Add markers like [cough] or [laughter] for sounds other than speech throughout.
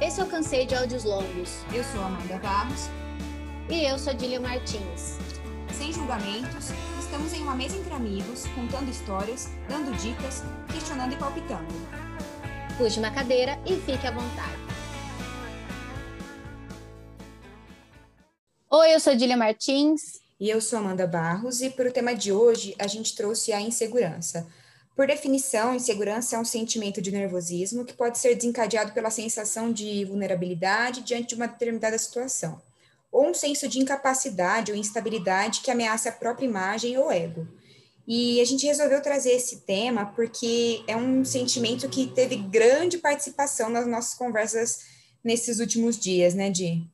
Esse eu cansei de áudios longos. Eu sou Amanda Barros. E eu sou Dília Martins. Sem julgamentos, estamos em uma mesa entre amigos, contando histórias, dando dicas, questionando e palpitando. Puxe uma cadeira e fique à vontade. Oi, eu sou Dília Martins. E eu sou Amanda Barros, e para o tema de hoje a gente trouxe a insegurança. Por definição, insegurança é um sentimento de nervosismo que pode ser desencadeado pela sensação de vulnerabilidade diante de uma determinada situação, ou um senso de incapacidade ou instabilidade que ameaça a própria imagem ou ego. E a gente resolveu trazer esse tema porque é um sentimento que teve grande participação nas nossas conversas nesses últimos dias, né, Di?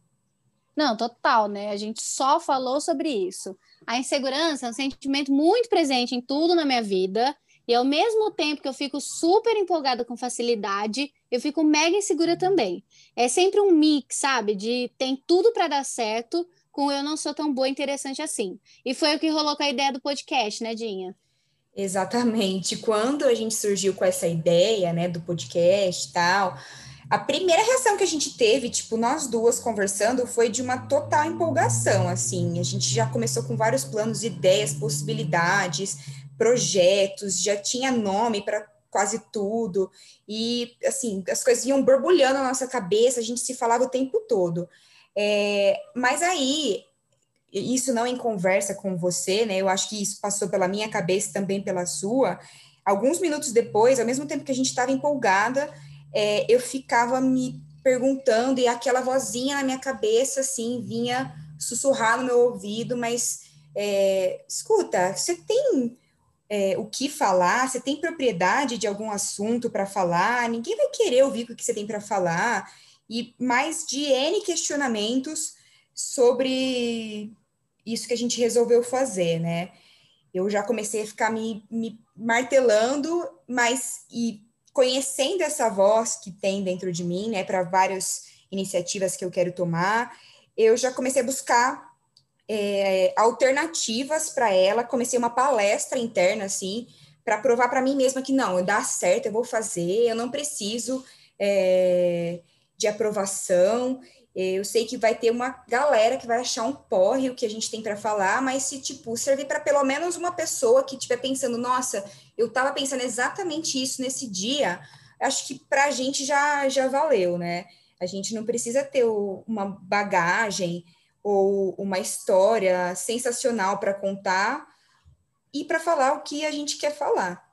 Não, total, né? A gente só falou sobre isso. A insegurança é um sentimento muito presente em tudo na minha vida e ao mesmo tempo que eu fico super empolgada com facilidade, eu fico mega insegura também. É sempre um mix, sabe? De tem tudo para dar certo, com eu não sou tão boa e interessante assim. E foi o que rolou com a ideia do podcast, né, Dinha? Exatamente. Quando a gente surgiu com essa ideia, né, do podcast e tal, a primeira reação que a gente teve, tipo, nós duas conversando, foi de uma total empolgação, assim. A gente já começou com vários planos, ideias, possibilidades, projetos, já tinha nome para quase tudo, e assim, as coisas iam borbulhando na nossa cabeça, a gente se falava o tempo todo. É, mas aí, isso não em conversa com você, né? Eu acho que isso passou pela minha cabeça também pela sua. Alguns minutos depois, ao mesmo tempo que a gente estava empolgada, é, eu ficava me perguntando, e aquela vozinha na minha cabeça, assim, vinha sussurrar no meu ouvido, mas é, escuta, você tem é, o que falar, você tem propriedade de algum assunto para falar, ninguém vai querer ouvir o que você tem para falar, e mais de N questionamentos sobre isso que a gente resolveu fazer, né? Eu já comecei a ficar me, me martelando, mas e conhecendo essa voz que tem dentro de mim, né, para várias iniciativas que eu quero tomar, eu já comecei a buscar é, alternativas para ela, comecei uma palestra interna, assim, para provar para mim mesma que não, dá certo, eu vou fazer, eu não preciso é, de aprovação. Eu sei que vai ter uma galera que vai achar um porre o que a gente tem para falar, mas se tipo servir para pelo menos uma pessoa que estiver pensando, nossa, eu estava pensando exatamente isso nesse dia, acho que para a gente já já valeu, né? A gente não precisa ter uma bagagem ou uma história sensacional para contar e para falar o que a gente quer falar.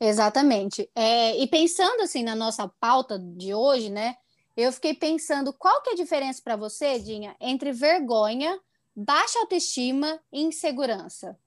Exatamente. É, e pensando assim na nossa pauta de hoje, né? Eu fiquei pensando qual que é a diferença para você, Dinha, entre vergonha, baixa autoestima e insegurança.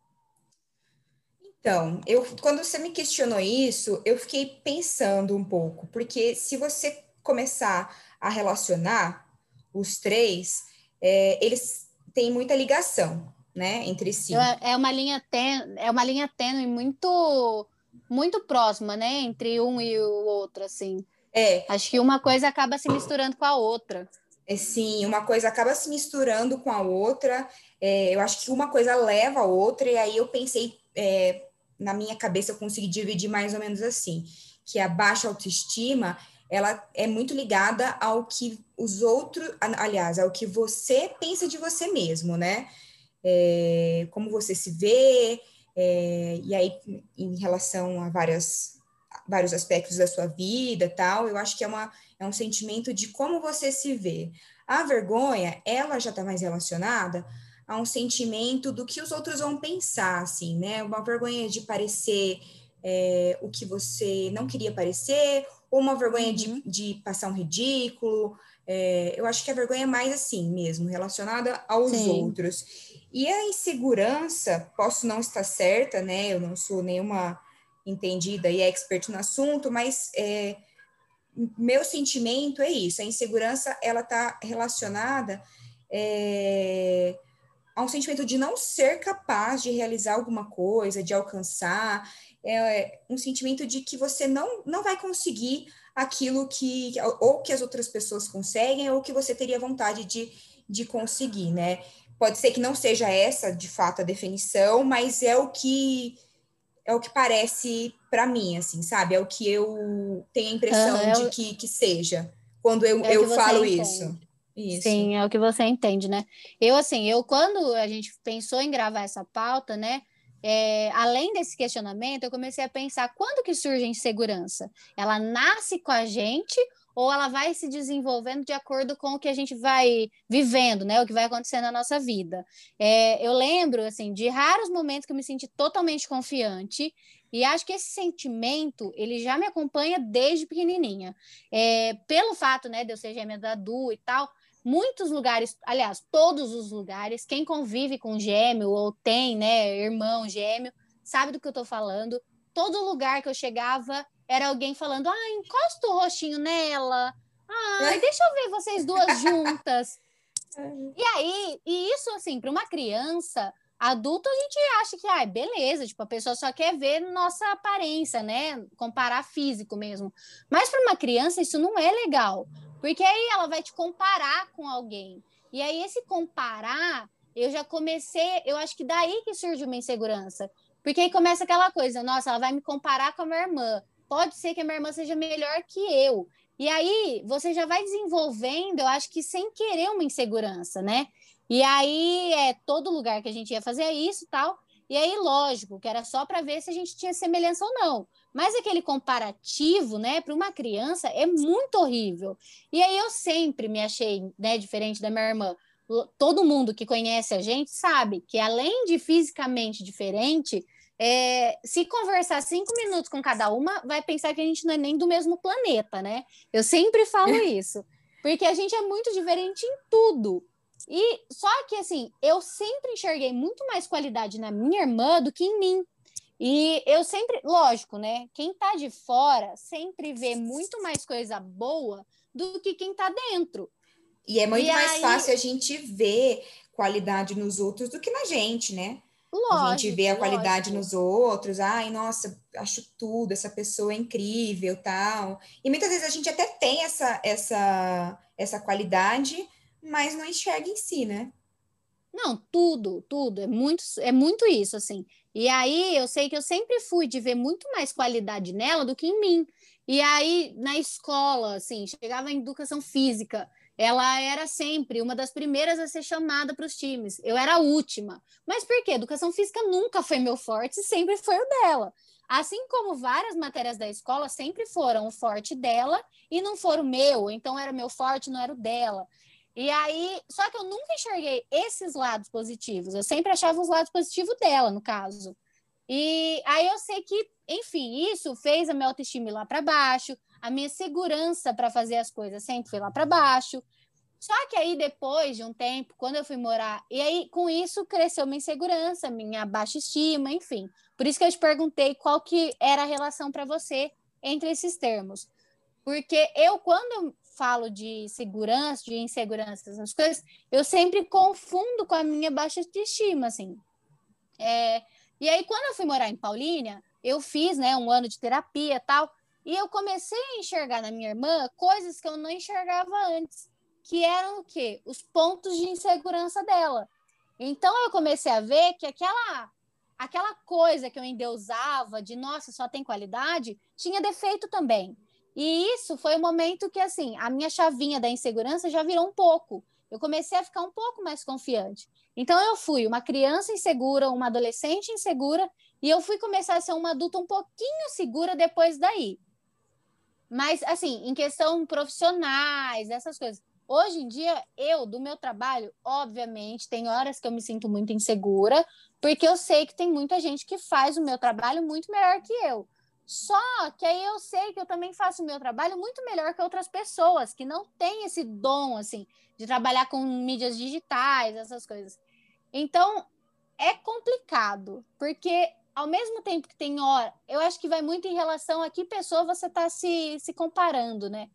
Então, eu quando você me questionou isso, eu fiquei pensando um pouco, porque se você começar a relacionar os três, é, eles têm muita ligação, né, entre si. É, é uma linha tênue, é uma linha tênue muito muito próxima, né, entre um e o outro, assim. É. Acho que uma coisa acaba se misturando com a outra. É, sim, uma coisa acaba se misturando com a outra. É, eu acho que uma coisa leva a outra, e aí eu pensei, é, na minha cabeça, eu consegui dividir mais ou menos assim: que a baixa autoestima ela é muito ligada ao que os outros, aliás, ao que você pensa de você mesmo, né? É, como você se vê, é, e aí em relação a várias, vários aspectos da sua vida tal, eu acho que é, uma, é um sentimento de como você se vê. A vergonha, ela já está mais relacionada a um sentimento do que os outros vão pensar, assim, né? Uma vergonha de parecer é, o que você não queria parecer, ou uma vergonha de, uhum. de passar um ridículo. É, eu acho que a vergonha é mais assim mesmo, relacionada aos Sim. outros. E a insegurança, posso não estar certa, né? Eu não sou nenhuma entendida e expert no assunto, mas é, meu sentimento é isso. A insegurança, ela está relacionada é, a um sentimento de não ser capaz de realizar alguma coisa, de alcançar é um sentimento de que você não, não vai conseguir aquilo que ou que as outras pessoas conseguem ou que você teria vontade de, de conseguir, né? Pode ser que não seja essa de fato a definição, mas é o que é o que parece para mim, assim, sabe? É o que eu tenho a impressão de que, que seja. quando eu, é eu falo isso. Isso. Sim, é o que você entende, né? Eu, assim, eu quando a gente pensou em gravar essa pauta, né? É, além desse questionamento, eu comecei a pensar quando que surge a insegurança? Ela nasce com a gente ou ela vai se desenvolvendo de acordo com o que a gente vai vivendo, né? O que vai acontecendo na nossa vida. É, eu lembro, assim, de raros momentos que eu me senti totalmente confiante e acho que esse sentimento, ele já me acompanha desde pequenininha. É, pelo fato, né, de eu ser gêmea da Du e tal, muitos lugares, aliás, todos os lugares, quem convive com gêmeo ou tem, né, irmão gêmeo, sabe do que eu tô falando. Todo lugar que eu chegava, era alguém falando: ah, encosta o rostinho nela. Ah, deixa eu ver vocês duas [laughs] juntas. e aí, e isso assim, para uma criança, adulto a gente acha que, ah, beleza, tipo, a pessoa só quer ver nossa aparência, né? Comparar físico mesmo. Mas para uma criança isso não é legal, porque aí ela vai te comparar com alguém. E aí esse comparar, eu já comecei, eu acho que daí que surge uma insegurança. Porque aí começa aquela coisa, nossa, ela vai me comparar com a minha irmã pode ser que a minha irmã seja melhor que eu. E aí você já vai desenvolvendo, eu acho que sem querer uma insegurança, né? E aí é todo lugar que a gente ia fazer isso tal. E aí, lógico, que era só para ver se a gente tinha semelhança ou não. Mas aquele comparativo, né, para uma criança é muito horrível. E aí eu sempre me achei, né, diferente da minha irmã. Todo mundo que conhece a gente sabe que além de fisicamente diferente, é, se conversar cinco minutos com cada uma, vai pensar que a gente não é nem do mesmo planeta, né? Eu sempre falo [laughs] isso, porque a gente é muito diferente em tudo. E só que assim, eu sempre enxerguei muito mais qualidade na minha irmã do que em mim. E eu sempre, lógico, né? Quem tá de fora sempre vê muito mais coisa boa do que quem tá dentro. E é muito e mais aí... fácil a gente ver qualidade nos outros do que na gente, né? Lógico, a gente vê a qualidade lógico. nos outros, ai, nossa, acho tudo, essa pessoa é incrível, tal. E muitas vezes a gente até tem essa essa essa qualidade, mas não enxerga em si, né? Não, tudo, tudo, é muito é muito isso assim. E aí eu sei que eu sempre fui de ver muito mais qualidade nela do que em mim. E aí na escola, assim, chegava em educação física, ela era sempre uma das primeiras a ser chamada para os times. Eu era a última. Mas por quê? Educação física nunca foi meu forte, sempre foi o dela. Assim como várias matérias da escola sempre foram o forte dela e não foram o meu, então era meu forte, não era o dela. E aí, só que eu nunca enxerguei esses lados positivos. Eu sempre achava os lados positivos dela, no caso. E aí eu sei que, enfim, isso fez a minha autoestima ir lá para baixo, a minha segurança para fazer as coisas sempre foi lá para baixo. Só que aí, depois de um tempo, quando eu fui morar, e aí com isso cresceu minha insegurança, minha baixa estima, enfim. Por isso que eu te perguntei qual que era a relação para você entre esses termos. Porque eu, quando falo de segurança, de insegurança, essas coisas, eu sempre confundo com a minha baixa estima, assim. É, e aí, quando eu fui morar em Paulínia, eu fiz, né, um ano de terapia tal, e eu comecei a enxergar na minha irmã coisas que eu não enxergava antes, que eram o quê? Os pontos de insegurança dela. Então eu comecei a ver que aquela aquela coisa que eu endeusava de nossa, só tem qualidade, tinha defeito também. E isso foi o momento que assim, a minha chavinha da insegurança já virou um pouco. Eu comecei a ficar um pouco mais confiante. Então eu fui uma criança insegura, uma adolescente insegura, e eu fui começar a ser uma adulta um pouquinho segura depois daí. Mas, assim, em questão profissionais, essas coisas. Hoje em dia, eu, do meu trabalho, obviamente, tem horas que eu me sinto muito insegura, porque eu sei que tem muita gente que faz o meu trabalho muito melhor que eu. Só que aí eu sei que eu também faço o meu trabalho muito melhor que outras pessoas que não têm esse dom, assim, de trabalhar com mídias digitais, essas coisas. Então, é complicado, porque ao mesmo tempo que tem hora, eu acho que vai muito em relação a que pessoa você está se, se comparando, né?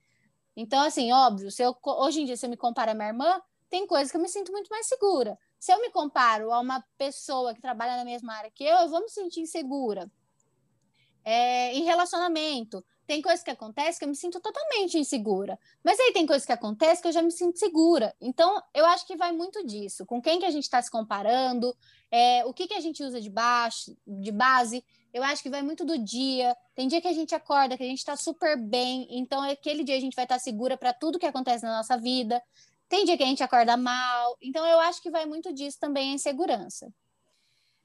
Então, assim, óbvio, se eu, hoje em dia, se eu me comparo a minha irmã, tem coisas que eu me sinto muito mais segura. Se eu me comparo a uma pessoa que trabalha na mesma área que eu, eu vou me sentir insegura. É, em relacionamento, tem coisas que acontecem que eu me sinto totalmente insegura. Mas aí tem coisas que acontecem que eu já me sinto segura. Então, eu acho que vai muito disso. Com quem que a gente está se comparando, é, o que, que a gente usa de, baixo, de base. Eu acho que vai muito do dia. Tem dia que a gente acorda, que a gente está super bem, então aquele dia a gente vai estar tá segura para tudo que acontece na nossa vida. Tem dia que a gente acorda mal. Então eu acho que vai muito disso também a insegurança.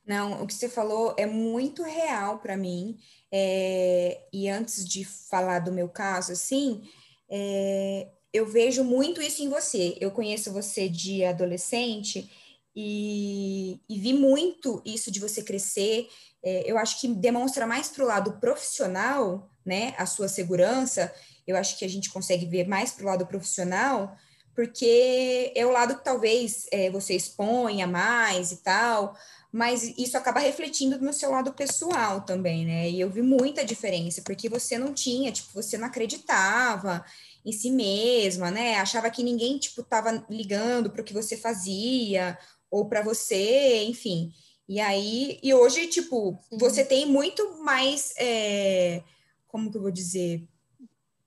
Não, o que você falou é muito real para mim. É, e antes de falar do meu caso, assim, é, eu vejo muito isso em você. Eu conheço você de adolescente e, e vi muito isso de você crescer. É, eu acho que demonstra mais para o lado profissional, né, a sua segurança. Eu acho que a gente consegue ver mais para o lado profissional, porque é o lado que talvez é, você exponha mais e tal, mas isso acaba refletindo no seu lado pessoal também, né? E eu vi muita diferença, porque você não tinha, tipo, você não acreditava em si mesma, né? Achava que ninguém, tipo, tava ligando para o que você fazia, ou para você, enfim. E aí, e hoje, tipo, Sim. você tem muito mais, é, como que eu vou dizer?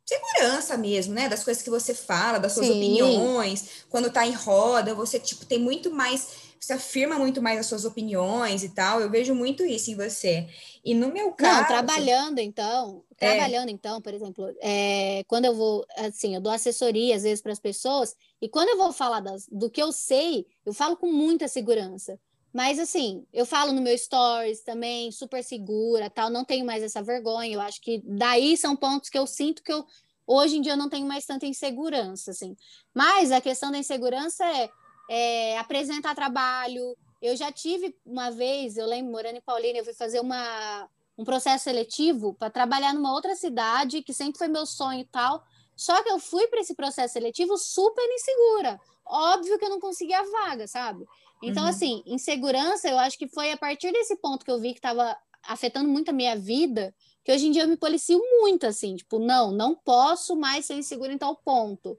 Segurança mesmo, né? Das coisas que você fala, das suas Sim. opiniões. Quando tá em roda, você, tipo, tem muito mais você afirma muito mais as suas opiniões e tal. Eu vejo muito isso em você. E no meu caso. Não, trabalhando então, é. trabalhando então, por exemplo, é, quando eu vou, assim, eu dou assessoria às vezes para as pessoas, e quando eu vou falar das, do que eu sei, eu falo com muita segurança. Mas assim, eu falo no meu stories também, super segura, tal, não tenho mais essa vergonha. Eu acho que daí são pontos que eu sinto que eu hoje em dia eu não tenho mais tanta insegurança, assim. Mas a questão da insegurança é é, apresentar trabalho. Eu já tive uma vez, eu lembro, morando em Paulínia, eu fui fazer uma, um processo seletivo para trabalhar numa outra cidade, que sempre foi meu sonho e tal. Só que eu fui para esse processo seletivo super insegura. Óbvio que eu não conseguia a vaga, sabe? Então, uhum. assim, insegurança, eu acho que foi a partir desse ponto que eu vi que estava afetando muito a minha vida, que hoje em dia eu me policio muito, assim, tipo, não, não posso mais ser insegura em tal ponto.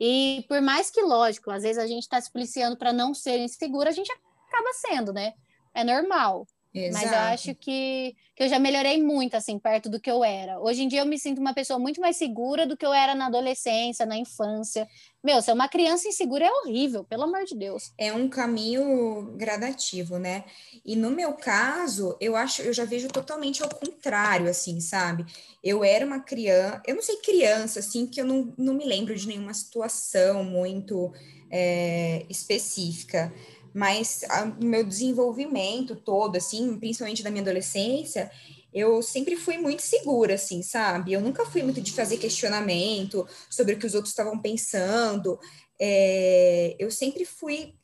E por mais que, lógico, às vezes a gente está se policiando para não ser insegura, a gente acaba sendo, né? É normal. Exato. Mas eu acho que, que eu já melhorei muito, assim, perto do que eu era. Hoje em dia eu me sinto uma pessoa muito mais segura do que eu era na adolescência, na infância. Meu, ser uma criança insegura é horrível, pelo amor de Deus. É um caminho gradativo, né? E no meu caso, eu acho, eu já vejo totalmente ao contrário, assim, sabe? Eu era uma criança, eu não sei criança, assim, que eu não, não me lembro de nenhuma situação muito é, específica mas o meu desenvolvimento todo, assim, principalmente da minha adolescência, eu sempre fui muito segura, assim, sabe? Eu nunca fui muito de fazer questionamento sobre o que os outros estavam pensando. É, eu sempre fui,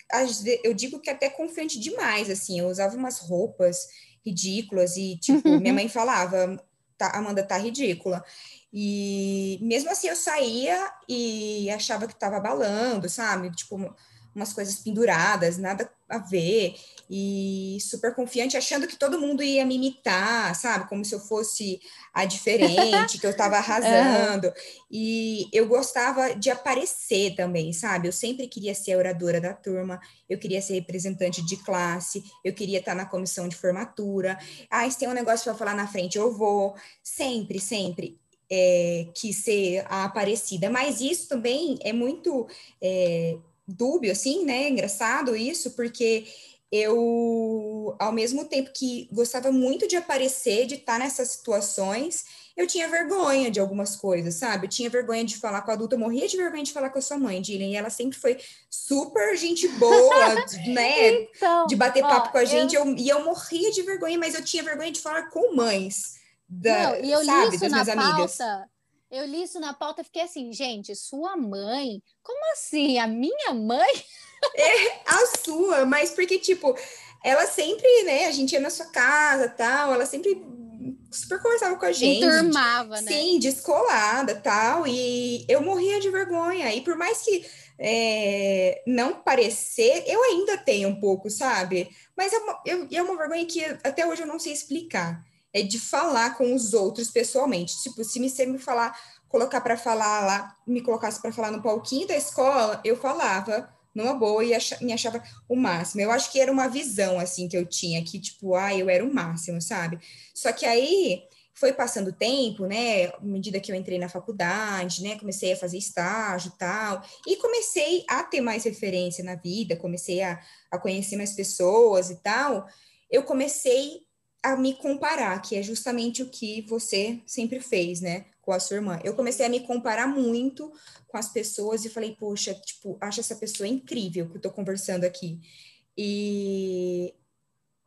eu digo que até confiante demais, assim. Eu usava umas roupas ridículas e, tipo, minha mãe falava, tá, Amanda tá ridícula. E mesmo assim eu saía e achava que estava abalando, sabe? Tipo, umas coisas penduradas, nada a ver, e super confiante, achando que todo mundo ia me imitar, sabe? Como se eu fosse a diferente, que eu estava [laughs] arrasando. Uhum. E eu gostava de aparecer também, sabe? Eu sempre queria ser a oradora da turma, eu queria ser representante de classe, eu queria estar na comissão de formatura. Ah, se tem um negócio para falar na frente, eu vou. Sempre, sempre. É, quis ser a aparecida, mas isso também é muito é, dúbio, assim, né? Engraçado isso, porque eu, ao mesmo tempo que gostava muito de aparecer, de estar nessas situações, eu tinha vergonha de algumas coisas, sabe? Eu tinha vergonha de falar com a adulta, eu morria de vergonha de falar com a sua mãe, Dillian, e ela sempre foi super gente boa, [laughs] né? Então, de bater papo ó, com a gente, eu... Eu, e eu morria de vergonha, mas eu tinha vergonha de falar com mães, da, Não, e eu sabe, li isso das minhas pauta, amigas. Eu li isso na pauta e fiquei assim, gente, sua mãe? Como assim? A minha mãe? [laughs] É, a sua, mas porque, tipo, ela sempre, né, a gente ia na sua casa tal, ela sempre super conversava com a gente. Enturmava, né? Sim, descolada tal, e eu morria de vergonha, e por mais que é, não parecer, eu ainda tenho um pouco, sabe? Mas é uma, eu, é uma vergonha que até hoje eu não sei explicar é de falar com os outros pessoalmente. Tipo, se você me falar, colocar para falar lá, me colocasse para falar no palquinho da escola, eu falava numa boa e me achava o máximo. Eu acho que era uma visão assim que eu tinha, que tipo, ah, eu era o máximo, sabe? Só que aí foi passando o tempo, né? À medida que eu entrei na faculdade, né? Comecei a fazer estágio tal, e comecei a ter mais referência na vida, comecei a, a conhecer mais pessoas e tal. Eu comecei a me comparar, que é justamente o que você sempre fez, né, com a sua irmã. Eu comecei a me comparar muito com as pessoas e falei, poxa, tipo, acho essa pessoa incrível que eu tô conversando aqui. E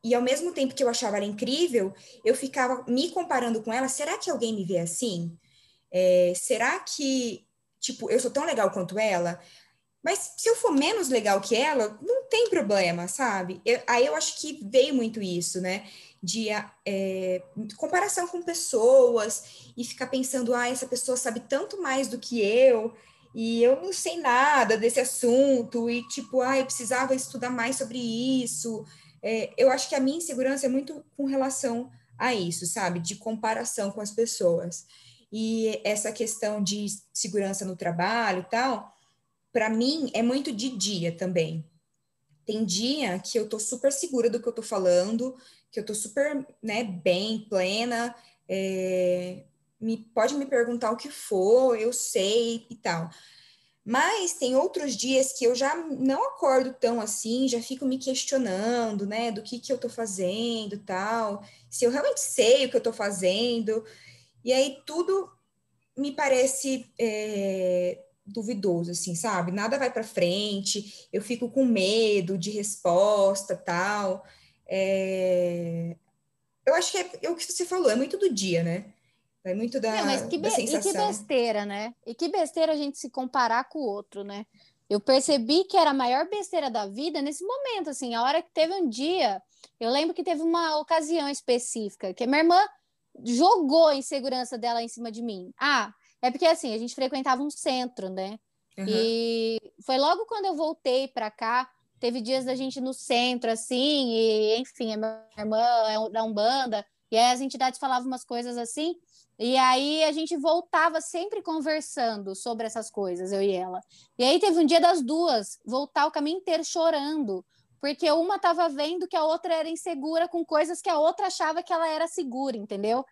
e ao mesmo tempo que eu achava ela incrível, eu ficava me comparando com ela. Será que alguém me vê assim? É, será que, tipo, eu sou tão legal quanto ela? Mas se eu for menos legal que ela, não tem problema, sabe? Eu, aí eu acho que veio muito isso, né? De é, comparação com pessoas e ficar pensando, ah, essa pessoa sabe tanto mais do que eu e eu não sei nada desse assunto e tipo, ah, eu precisava estudar mais sobre isso. É, eu acho que a minha insegurança é muito com relação a isso, sabe? De comparação com as pessoas. E essa questão de segurança no trabalho e tal, para mim é muito de dia também. Tem dia que eu tô super segura do que eu tô falando, que eu tô super, né, bem, plena, é, me, pode me perguntar o que for, eu sei e tal. Mas tem outros dias que eu já não acordo tão assim, já fico me questionando, né, do que que eu tô fazendo, tal, se eu realmente sei o que eu tô fazendo. E aí tudo me parece é, duvidoso, assim, sabe? Nada vai para frente, eu fico com medo de resposta, tal. É... Eu acho que é, é, o que você falou, é muito do dia, né? É muito da, Não, mas que. E que besteira, né? E que besteira a gente se comparar com o outro, né? Eu percebi que era a maior besteira da vida nesse momento, assim, a hora que teve um dia, eu lembro que teve uma ocasião específica, que a minha irmã jogou a insegurança dela em cima de mim. Ah, é porque assim, a gente frequentava um centro, né? Uhum. E foi logo quando eu voltei para cá, teve dias da gente no centro, assim, e enfim, a minha irmã é da Umbanda, e aí as entidades falavam umas coisas assim, e aí a gente voltava sempre conversando sobre essas coisas, eu e ela. E aí teve um dia das duas, voltar o caminho inteiro chorando, porque uma estava vendo que a outra era insegura com coisas que a outra achava que ela era segura, entendeu?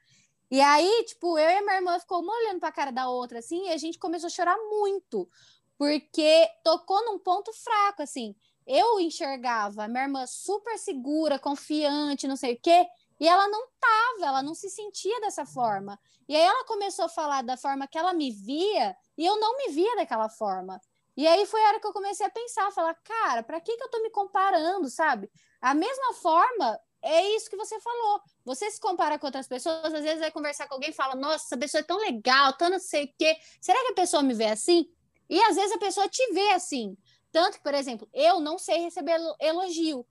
E aí, tipo, eu e minha irmã ficou uma olhando para a cara da outra, assim, e a gente começou a chorar muito, porque tocou num ponto fraco, assim. Eu enxergava minha irmã super segura, confiante, não sei o quê, e ela não tava, ela não se sentia dessa forma. E aí ela começou a falar da forma que ela me via, e eu não me via daquela forma. E aí foi a hora que eu comecei a pensar, falar, cara, para que que eu tô me comparando, sabe? A mesma forma, é isso que você falou. Você se compara com outras pessoas, às vezes vai conversar com alguém e fala: Nossa, essa pessoa é tão legal, tão não sei o quê. Será que a pessoa me vê assim? E às vezes a pessoa te vê assim. Tanto que, por exemplo, eu não sei receber elogio.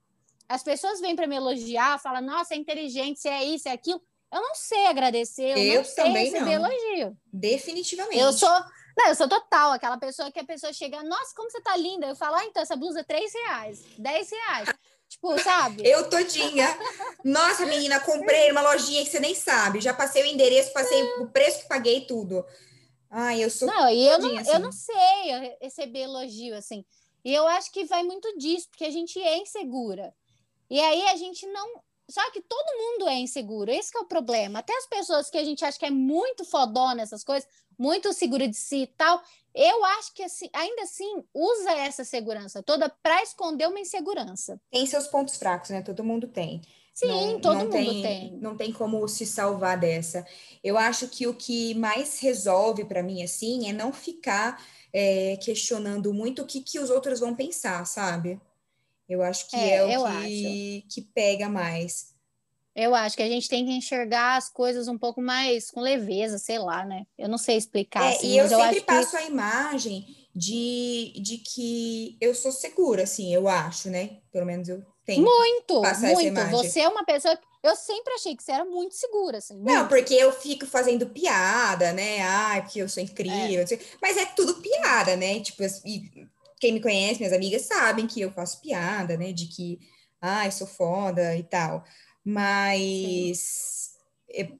As pessoas vêm para me elogiar, falam: Nossa, é inteligente, você é isso, é aquilo. Eu não sei agradecer, eu, eu não sei receber não. elogio. Definitivamente. Eu sou. Não, eu sou total, aquela pessoa que a pessoa chega, nossa, como você tá linda. Eu falo, ah, então, essa blusa é 3 reais, 10 reais. Tipo, sabe? Eu todinha. Nossa, menina, comprei uma lojinha que você nem sabe. Já passei o endereço, passei o preço que paguei tudo. Ai, eu sou. Não, e eu não, assim. eu não sei receber elogio, assim. E eu acho que vai muito disso, porque a gente é insegura. E aí a gente não. Só que todo mundo é inseguro, esse é o problema. Até as pessoas que a gente acha que é muito fodona essas coisas, muito segura de si e tal, eu acho que assim, ainda assim usa essa segurança toda para esconder uma insegurança. Tem seus pontos fracos, né? Todo mundo tem. Sim, não, todo não mundo tem, tem. Não tem como se salvar dessa. Eu acho que o que mais resolve para mim assim é não ficar é, questionando muito o que, que os outros vão pensar, sabe? Eu acho que é, é o que, que pega mais. Eu acho que a gente tem que enxergar as coisas um pouco mais com leveza, sei lá, né? Eu não sei explicar. É, assim, e eu sempre eu passo que... a imagem de, de que eu sou segura, assim, eu acho, né? Pelo menos eu tenho. Muito, muito. Você é uma pessoa. Eu sempre achei que você era muito segura, assim. Muito. Não, porque eu fico fazendo piada, né? Ai, porque eu sou incrível. É. Mas é tudo piada, né? Tipo, e quem me conhece, minhas amigas, sabem que eu faço piada, né? De que, ai, sou foda e tal mas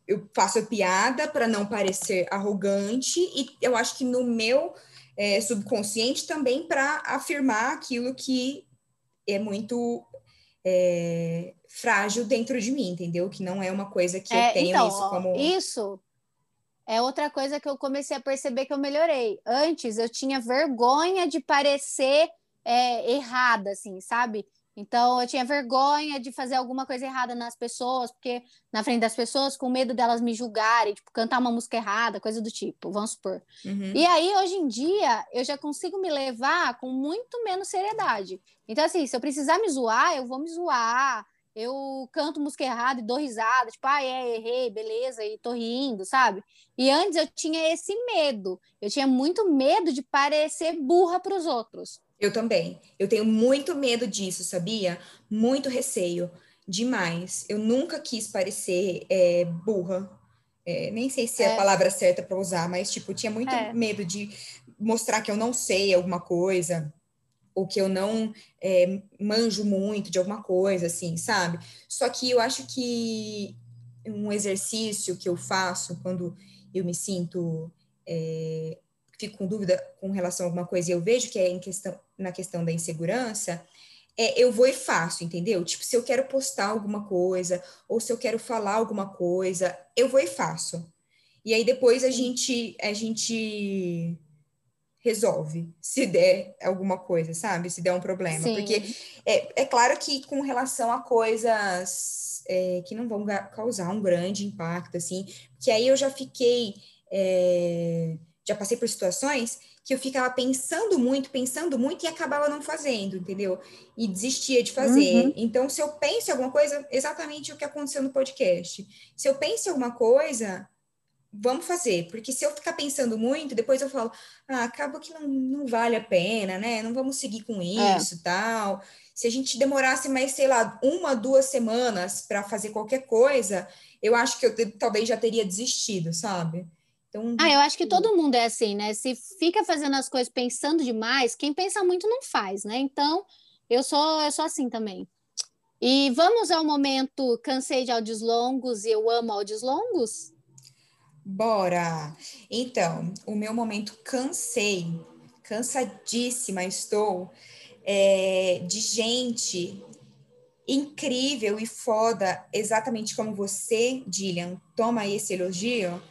eu faço piada para não parecer arrogante e eu acho que no meu é, subconsciente também para afirmar aquilo que é muito é, frágil dentro de mim, entendeu? Que não é uma coisa que é, eu tenho então, isso como. Isso é outra coisa que eu comecei a perceber que eu melhorei. Antes eu tinha vergonha de parecer é, errada, assim, sabe? Então, eu tinha vergonha de fazer alguma coisa errada nas pessoas, porque na frente das pessoas, com medo delas me julgarem, tipo, cantar uma música errada, coisa do tipo, vamos supor. Uhum. E aí, hoje em dia, eu já consigo me levar com muito menos seriedade. Então, assim, se eu precisar me zoar, eu vou me zoar. Eu canto música errada e dou risada, tipo, ah, é, errei, beleza, e tô rindo, sabe? E antes eu tinha esse medo. Eu tinha muito medo de parecer burra para os outros. Eu também. Eu tenho muito medo disso, sabia? Muito receio. Demais. Eu nunca quis parecer é, burra. É, nem sei se é, é a palavra certa para usar, mas, tipo, tinha muito é. medo de mostrar que eu não sei alguma coisa, ou que eu não é, manjo muito de alguma coisa, assim, sabe? Só que eu acho que um exercício que eu faço quando eu me sinto é, fico com dúvida com relação a alguma coisa e eu vejo que é em questão, na questão da insegurança, é, eu vou e faço, entendeu? Tipo, se eu quero postar alguma coisa, ou se eu quero falar alguma coisa, eu vou e faço. E aí depois a gente, a gente resolve, se der alguma coisa, sabe? Se der um problema. Sim. Porque é, é claro que com relação a coisas é, que não vão causar um grande impacto, assim, que aí eu já fiquei. É, já passei por situações que eu ficava pensando muito, pensando muito e acabava não fazendo, entendeu? E desistia de fazer. Uhum. Então, se eu penso em alguma coisa, exatamente o que aconteceu no podcast. Se eu penso em alguma coisa, vamos fazer, porque se eu ficar pensando muito, depois eu falo, ah, acaba que não, não vale a pena, né? Não vamos seguir com é. isso, é. tal. Se a gente demorasse mais, sei lá, uma, duas semanas para fazer qualquer coisa, eu acho que eu talvez já teria desistido, sabe? Então, ah, eu acho que todo mundo é assim, né? Se fica fazendo as coisas pensando demais, quem pensa muito não faz, né? Então, eu sou, eu sou assim também. E vamos ao momento cansei de áudios longos e eu amo áudios longos? Bora! Então, o meu momento cansei, cansadíssima estou, é, de gente incrível e foda, exatamente como você, Dillian, toma esse elogio,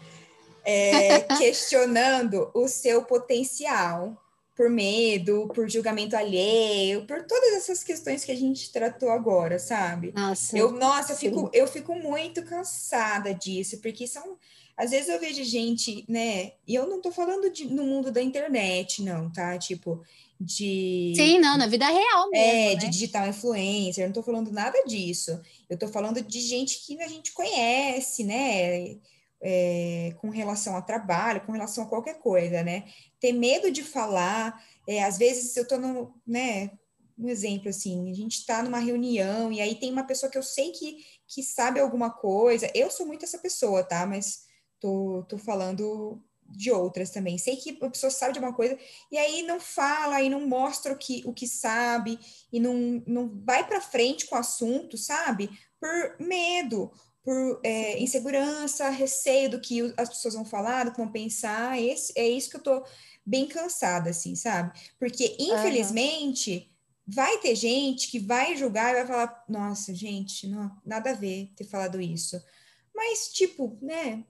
é, [laughs] questionando o seu potencial por medo, por julgamento alheio, por todas essas questões que a gente tratou agora, sabe? Nossa, eu, nossa, eu fico, eu fico muito cansada disso, porque são às vezes eu vejo gente, né? E eu não tô falando de, no mundo da internet, não, tá? Tipo, de. Sim, não, na vida real mesmo. É, né? de digital influencer, eu não tô falando nada disso. Eu tô falando de gente que a gente conhece, né? É, com relação ao trabalho, com relação a qualquer coisa, né? Ter medo de falar, é, às vezes eu estou no, né? Um exemplo assim, a gente está numa reunião e aí tem uma pessoa que eu sei que, que sabe alguma coisa. Eu sou muito essa pessoa, tá? Mas tô, tô falando de outras também. Sei que a pessoa sabe de uma coisa e aí não fala e não mostra o que, o que sabe e não, não vai para frente com o assunto, sabe? Por medo por é, insegurança, receio do que as pessoas vão falar, do que vão pensar. Esse, é isso que eu tô bem cansada, assim, sabe? Porque, infelizmente, uhum. vai ter gente que vai julgar e vai falar: nossa, gente, não, nada a ver ter falado isso. Mas, tipo, né?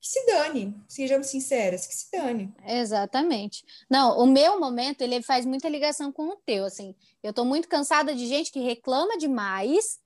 Que se dane, sejamos sinceras, que se dane. Exatamente. Não, o meu momento, ele faz muita ligação com o teu, assim. Eu tô muito cansada de gente que reclama demais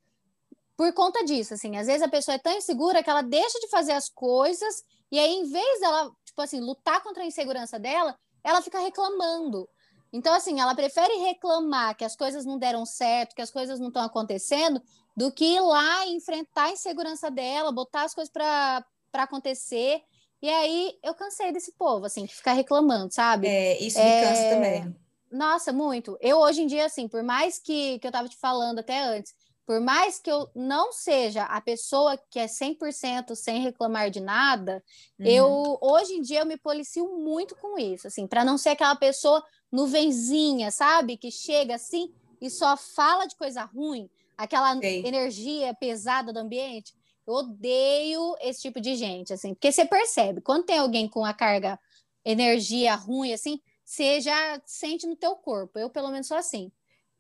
por conta disso, assim, às vezes a pessoa é tão insegura que ela deixa de fazer as coisas e aí, em vez dela, tipo assim, lutar contra a insegurança dela, ela fica reclamando. Então, assim, ela prefere reclamar que as coisas não deram certo, que as coisas não estão acontecendo, do que ir lá e enfrentar a insegurança dela, botar as coisas para acontecer. E aí eu cansei desse povo, assim, que ficar reclamando, sabe? É, isso me é... cansa também. Nossa, muito. Eu hoje em dia, assim, por mais que, que eu tava te falando até antes, por mais que eu não seja a pessoa que é 100% sem reclamar de nada, uhum. eu hoje em dia eu me policio muito com isso, assim, para não ser aquela pessoa nuvenzinha, sabe, que chega assim e só fala de coisa ruim, aquela Sei. energia pesada do ambiente. Eu odeio esse tipo de gente, assim, porque você percebe, quando tem alguém com a carga energia ruim assim, você já sente no teu corpo. Eu pelo menos sou assim.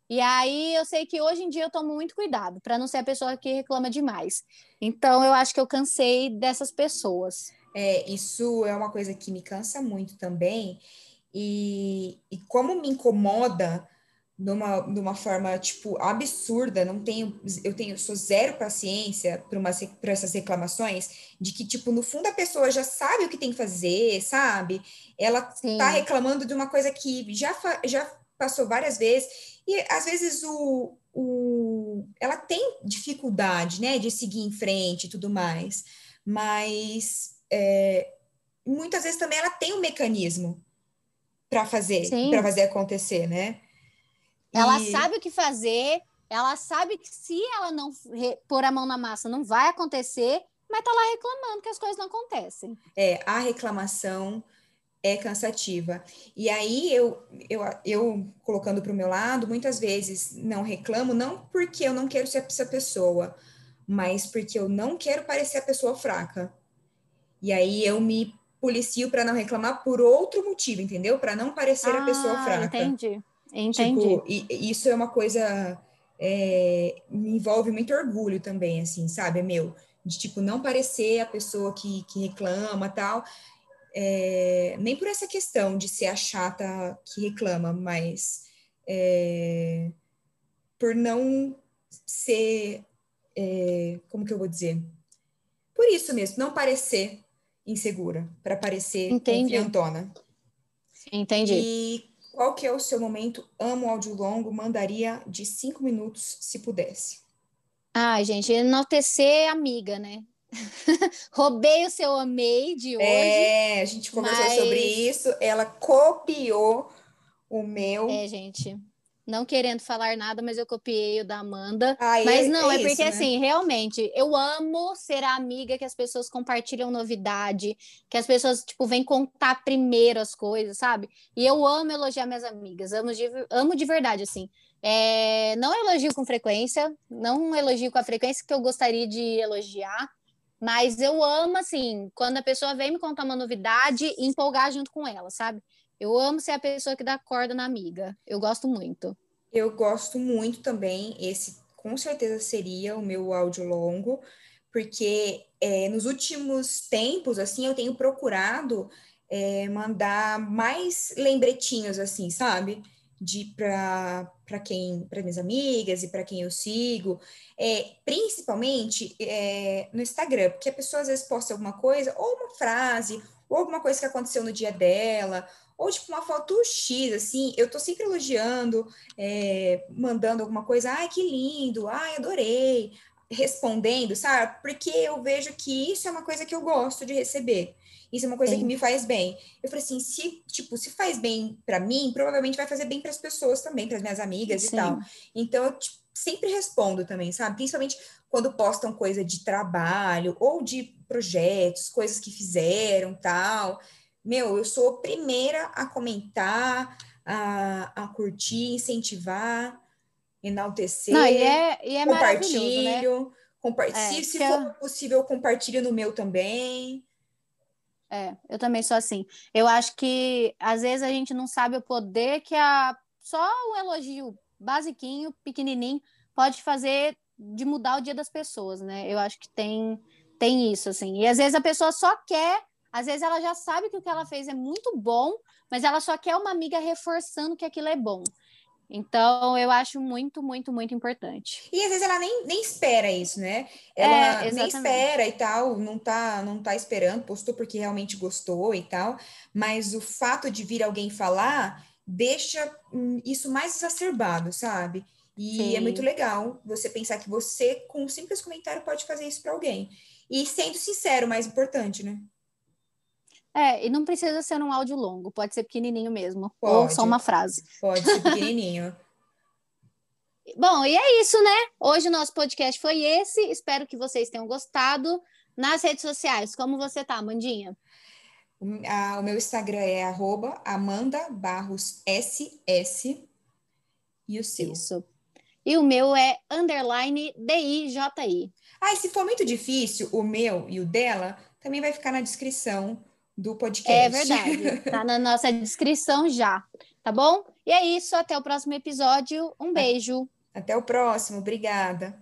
E aí eu sei que hoje em dia eu tomo muito cuidado para não ser a pessoa que reclama demais. Então eu acho que eu cansei dessas pessoas. É, isso é uma coisa que me cansa muito também. E, e como me incomoda numa, numa forma, tipo, absurda, não tenho, eu tenho, sou zero paciência para essas reclamações, de que, tipo, no fundo a pessoa já sabe o que tem que fazer, sabe? Ela Sim. tá reclamando de uma coisa que já, já passou várias vezes, e às vezes o, o, ela tem dificuldade, né, de seguir em frente e tudo mais, mas é, muitas vezes também ela tem um mecanismo para fazer, para fazer acontecer, né? Ela e... sabe o que fazer, ela sabe que se ela não pôr a mão na massa não vai acontecer, mas tá lá reclamando que as coisas não acontecem. É, a reclamação é cansativa. E aí eu, eu, eu colocando para o meu lado, muitas vezes não reclamo, não porque eu não quero ser essa pessoa, mas porque eu não quero parecer a pessoa fraca. E aí eu me policio para não reclamar por outro motivo, entendeu? Para não parecer ah, a pessoa ah, fraca. Entendi. Entendi. Tipo, e, isso é uma coisa é, me envolve muito orgulho também, assim, sabe? É meu, de tipo não parecer a pessoa que, que reclama tal. É, nem por essa questão de ser a chata que reclama, mas é, por não ser, é, como que eu vou dizer? Por isso mesmo, não parecer insegura, para parecer Entendi. confiantona. Entendi. E qual que é o seu momento amo áudio longo? Mandaria de cinco minutos, se pudesse. Ah, gente, enaltecer amiga, né? [laughs] Roubei o seu amei de hoje. É, a gente conversou mas... sobre isso. Ela copiou o meu. É, gente não querendo falar nada, mas eu copiei o da Amanda. Ah, mas é, não, é, é porque isso, né? assim, realmente, eu amo ser a amiga que as pessoas compartilham novidade, que as pessoas, tipo, vêm contar primeiro as coisas, sabe? E eu amo elogiar minhas amigas, amo de, amo de verdade, assim. É, não elogio com frequência, não elogio com a frequência que eu gostaria de elogiar, mas eu amo, assim, quando a pessoa vem me contar uma novidade e empolgar junto com ela, sabe? Eu amo ser a pessoa que dá corda na amiga. Eu gosto muito. Eu gosto muito também. Esse com certeza seria o meu áudio longo, porque é, nos últimos tempos, assim, eu tenho procurado é, mandar mais lembretinhos, assim, sabe? De para quem, para minhas amigas e para quem eu sigo, é, principalmente é, no Instagram, porque a pessoa às vezes posta alguma coisa, ou uma frase, ou alguma coisa que aconteceu no dia dela, ou tipo uma foto X, assim, eu tô sempre elogiando, é, mandando alguma coisa, ai, que lindo, ai, adorei, respondendo, sabe? Porque eu vejo que isso é uma coisa que eu gosto de receber. Isso é uma coisa Sim. que me faz bem. Eu falei assim, se tipo, se faz bem para mim, provavelmente vai fazer bem para as pessoas também, para as minhas amigas Sim. e tal. Então eu tipo, sempre respondo também, sabe? Principalmente quando postam coisa de trabalho ou de projetos, coisas que fizeram, tal meu, eu sou a primeira a comentar, a, a curtir, incentivar, enaltecer. Não, e é, e é compartilho. Né? Compa é, se, se for eu... possível, compartilho no meu também. É, eu também sou assim. Eu acho que às vezes a gente não sabe o poder que a só um elogio basiquinho, pequenininho, pode fazer de mudar o dia das pessoas, né? Eu acho que tem tem isso assim. E às vezes a pessoa só quer às vezes ela já sabe que o que ela fez é muito bom, mas ela só quer uma amiga reforçando que aquilo é bom. Então, eu acho muito, muito, muito importante. E às vezes ela nem, nem espera isso, né? Ela é, nem espera e tal, não tá, não tá esperando, postou porque realmente gostou e tal, mas o fato de vir alguém falar deixa hum, isso mais exacerbado, sabe? E Sim. é muito legal você pensar que você, com um simples comentário, pode fazer isso para alguém. E sendo sincero, mais importante, né? É, e não precisa ser um áudio longo, pode ser pequenininho mesmo, pode, ou só uma frase. Pode ser pequenininho. [laughs] Bom, e é isso, né? Hoje o nosso podcast foi esse. Espero que vocês tenham gostado. Nas redes sociais, como você tá, Mandinha? O, a, o meu Instagram é arroba Amanda Barros SS e o seu? Isso. E o meu é underline DIJI. Ah, e se for muito difícil, o meu e o dela também vai ficar na descrição do podcast. É verdade. [laughs] Tá na nossa descrição já, tá bom? E é isso, até o próximo episódio. Um beijo. Até o próximo, obrigada.